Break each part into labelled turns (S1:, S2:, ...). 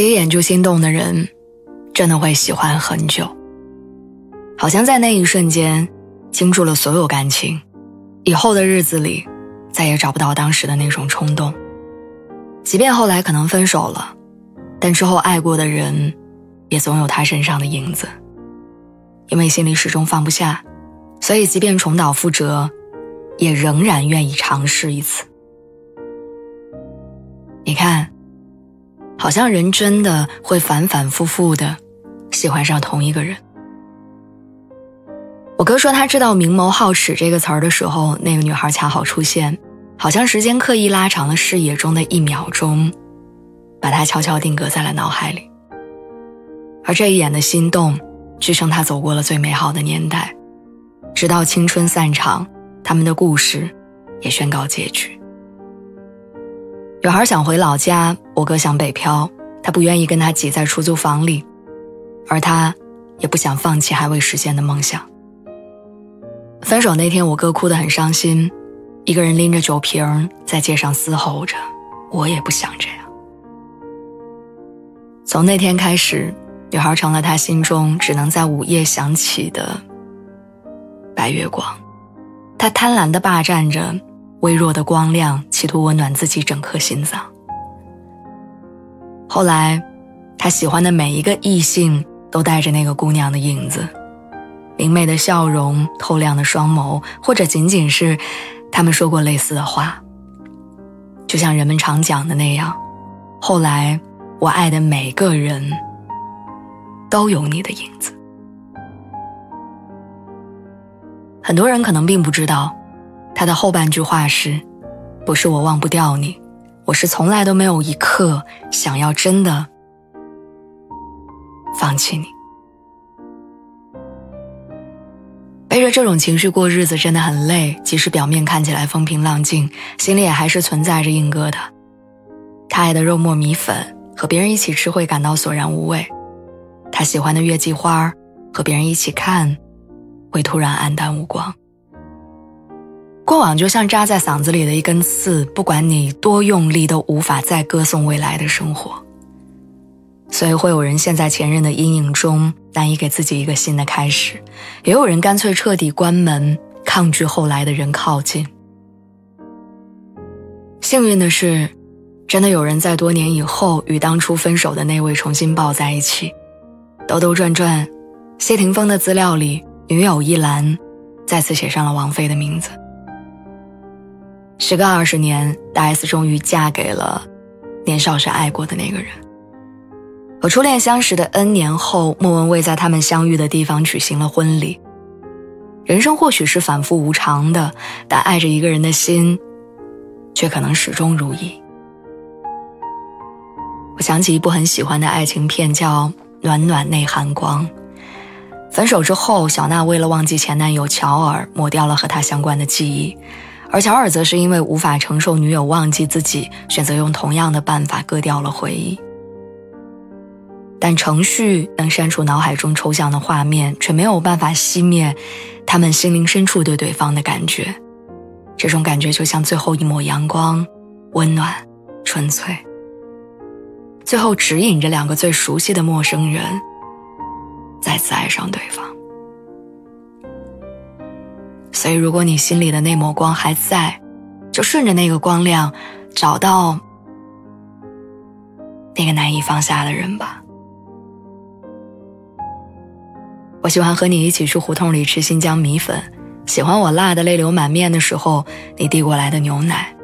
S1: 第一眼就心动的人，真的会喜欢很久。好像在那一瞬间，倾注了所有感情，以后的日子里，再也找不到当时的那种冲动。即便后来可能分手了，但之后爱过的人，也总有他身上的影子。因为心里始终放不下，所以即便重蹈覆辙，也仍然愿意尝试一次。你看。好像人真的会反反复复的喜欢上同一个人。我哥说他知道“明眸皓齿”这个词儿的时候，那个女孩恰好出现，好像时间刻意拉长了视野中的一秒钟，把他悄悄定格在了脑海里。而这一眼的心动，支撑他走过了最美好的年代，直到青春散场，他们的故事也宣告结局。女孩想回老家，我哥想北漂，他不愿意跟他挤在出租房里，而他也不想放弃还未实现的梦想。分手那天，我哥哭得很伤心，一个人拎着酒瓶在街上嘶吼着：“我也不想这样。”从那天开始，女孩成了他心中只能在午夜想起的白月光，他贪婪地霸占着。微弱的光亮，企图温暖自己整颗心脏。后来，他喜欢的每一个异性都带着那个姑娘的影子，明媚的笑容，透亮的双眸，或者仅仅是他们说过类似的话。就像人们常讲的那样，后来我爱的每个人都有你的影子。很多人可能并不知道。他的后半句话是：“不是我忘不掉你，我是从来都没有一刻想要真的放弃你。”背着这种情绪过日子真的很累，即使表面看起来风平浪静，心里也还是存在着硬疙瘩。他爱的肉末米粉和别人一起吃会感到索然无味，他喜欢的月季花和别人一起看会突然黯淡无光。过往就像扎在嗓子里的一根刺，不管你多用力，都无法再歌颂未来的生活。所以会有人陷在前任的阴影中，难以给自己一个新的开始；也有人干脆彻底关门，抗拒后来的人靠近。幸运的是，真的有人在多年以后与当初分手的那位重新抱在一起。兜兜转转，谢霆锋的资料里，女友一栏再次写上了王菲的名字。时隔二十年，大 S 终于嫁给了年少时爱过的那个人。和初恋相识的 N 年后，莫文蔚在他们相遇的地方举行了婚礼。人生或许是反复无常的，但爱着一个人的心，却可能始终如一。我想起一部很喜欢的爱情片，叫《暖暖内含光》。分手之后，小娜为了忘记前男友乔尔，抹掉了和他相关的记忆。而乔尔则是因为无法承受女友忘记自己，选择用同样的办法割掉了回忆。但程序能删除脑海中抽象的画面，却没有办法熄灭他们心灵深处对对方的感觉。这种感觉就像最后一抹阳光，温暖、纯粹，最后指引着两个最熟悉的陌生人再次爱上对方。所以，如果你心里的那抹光还在，就顺着那个光亮，找到那个难以放下的人吧。我喜欢和你一起去胡同里吃新疆米粉，喜欢我辣的泪流满面的时候你递过来的牛奶。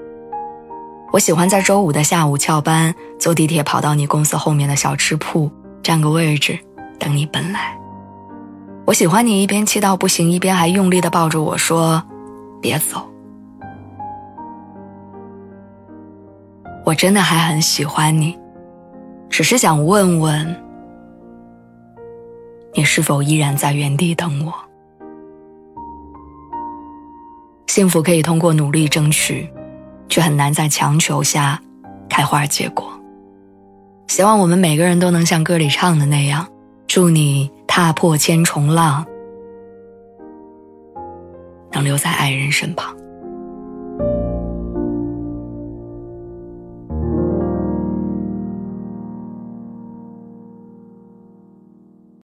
S1: 我喜欢在周五的下午翘班，坐地铁跑到你公司后面的小吃铺，占个位置等你奔来。我喜欢你一边气到不行一边还用力的抱着我说别走。我真的还很喜欢你只是想问问你是否依然在原地等我？幸福可以通过努力争取却很难在强求下开花结果。希望我们每个人都能像歌里唱的那样祝你踏破千重浪，能留在爱人身旁。